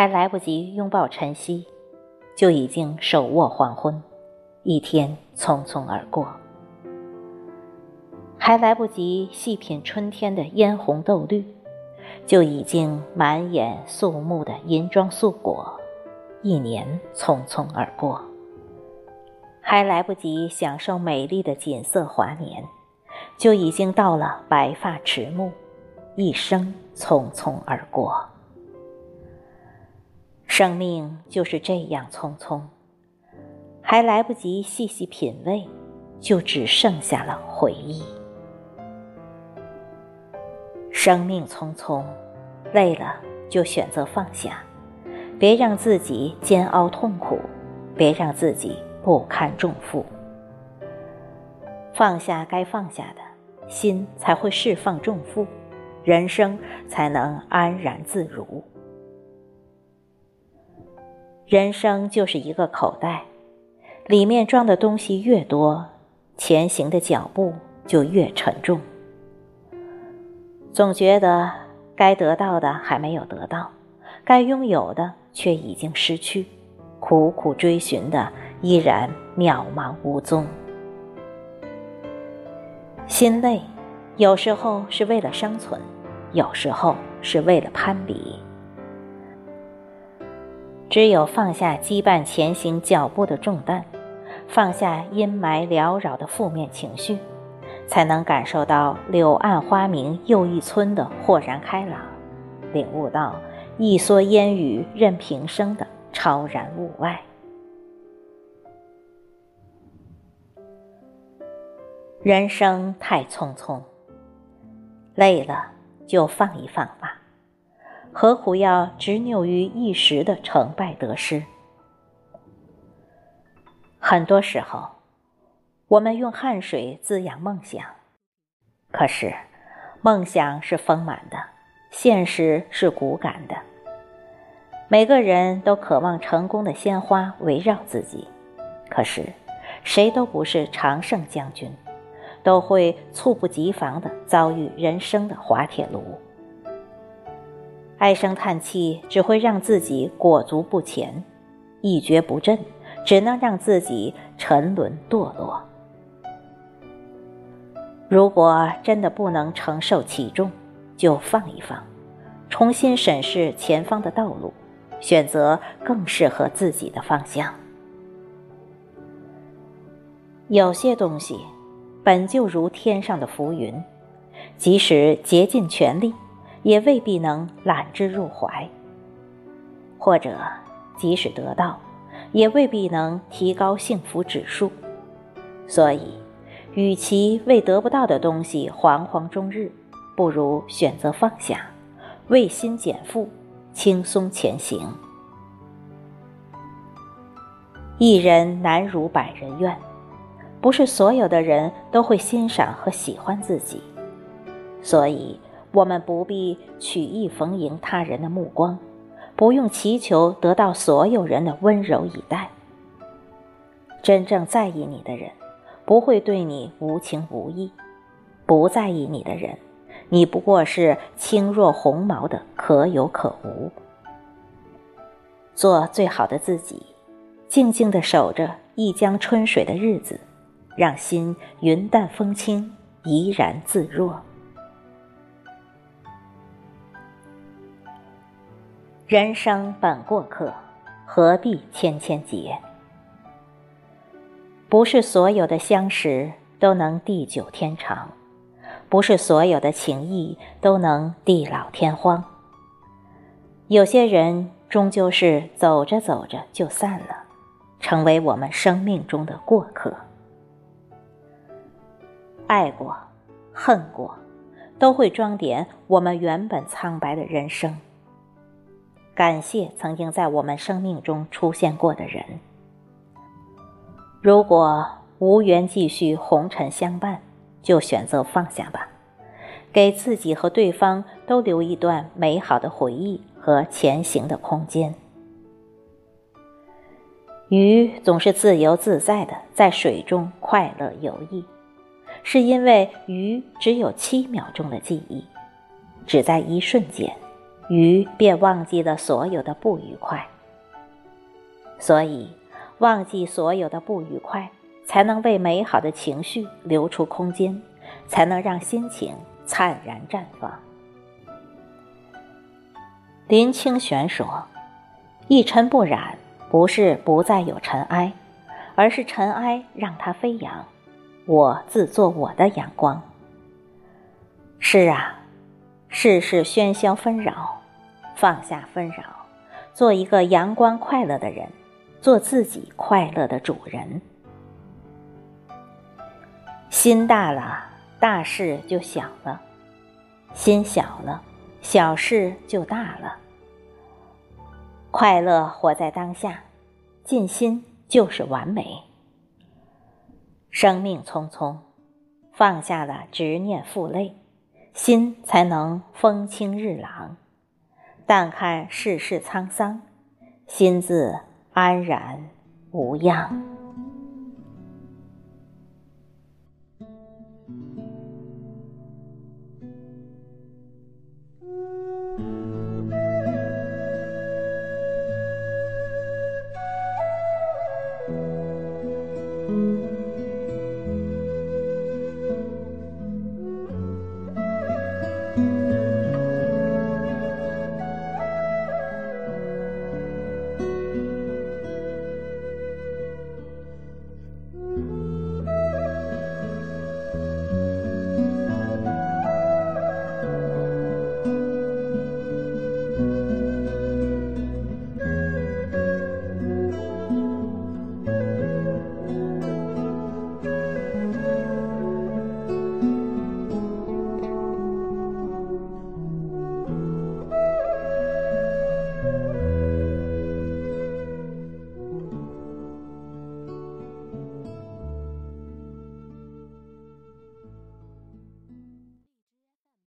还来不及拥抱晨曦，就已经手握黄昏，一天匆匆而过；还来不及细品春天的嫣红豆绿，就已经满眼肃穆的银装素裹，一年匆匆而过；还来不及享受美丽的锦瑟华年，就已经到了白发迟暮，一生匆匆而过。生命就是这样匆匆，还来不及细细品味，就只剩下了回忆。生命匆匆，累了就选择放下，别让自己煎熬痛苦，别让自己不堪重负。放下该放下的，心才会释放重负，人生才能安然自如。人生就是一个口袋，里面装的东西越多，前行的脚步就越沉重。总觉得该得到的还没有得到，该拥有的却已经失去，苦苦追寻的依然渺茫无踪。心累，有时候是为了生存，有时候是为了攀比。只有放下羁绊前行脚步的重担，放下阴霾缭绕的负面情绪，才能感受到“柳暗花明又一村”的豁然开朗，领悟到“一蓑烟雨任平生”的超然物外。人生太匆匆，累了就放一放吧。何苦要执拗于一时的成败得失？很多时候，我们用汗水滋养梦想，可是梦想是丰满的，现实是骨感的。每个人都渴望成功的鲜花围绕自己，可是谁都不是常胜将军，都会猝不及防的遭遇人生的滑铁卢。唉声叹气只会让自己裹足不前，一蹶不振只能让自己沉沦堕落。如果真的不能承受其重，就放一放，重新审视前方的道路，选择更适合自己的方向。有些东西本就如天上的浮云，即使竭尽全力。也未必能揽之入怀，或者即使得到，也未必能提高幸福指数。所以，与其为得不到的东西惶惶终日，不如选择放下，为心减负，轻松前行。一人难如百人愿，不是所有的人都会欣赏和喜欢自己，所以。我们不必曲意逢迎他人的目光，不用祈求得到所有人的温柔以待。真正在意你的人，不会对你无情无义；不在意你的人，你不过是轻若鸿毛的可有可无。做最好的自己，静静地守着一江春水的日子，让心云淡风轻，怡然自若。人生本过客，何必千千结？不是所有的相识都能地久天长，不是所有的情谊都能地老天荒。有些人终究是走着走着就散了，成为我们生命中的过客。爱过，恨过，都会装点我们原本苍白的人生。感谢曾经在我们生命中出现过的人。如果无缘继续红尘相伴，就选择放下吧，给自己和对方都留一段美好的回忆和前行的空间。鱼总是自由自在的在水中快乐游弋，是因为鱼只有七秒钟的记忆，只在一瞬间。鱼便忘记了所有的不愉快。所以，忘记所有的不愉快，才能为美好的情绪留出空间，才能让心情灿然绽放。林清玄说：“一尘不染，不是不再有尘埃，而是尘埃让它飞扬。我自做我的阳光。”是啊，世事喧嚣纷扰，放下纷扰，做一个阳光快乐的人，做自己快乐的主人。心大了，大事就小了；心小了。小事就大了，快乐活在当下，尽心就是完美。生命匆匆，放下了执念负累，心才能风清日朗；淡看世事沧桑，心自安然无恙。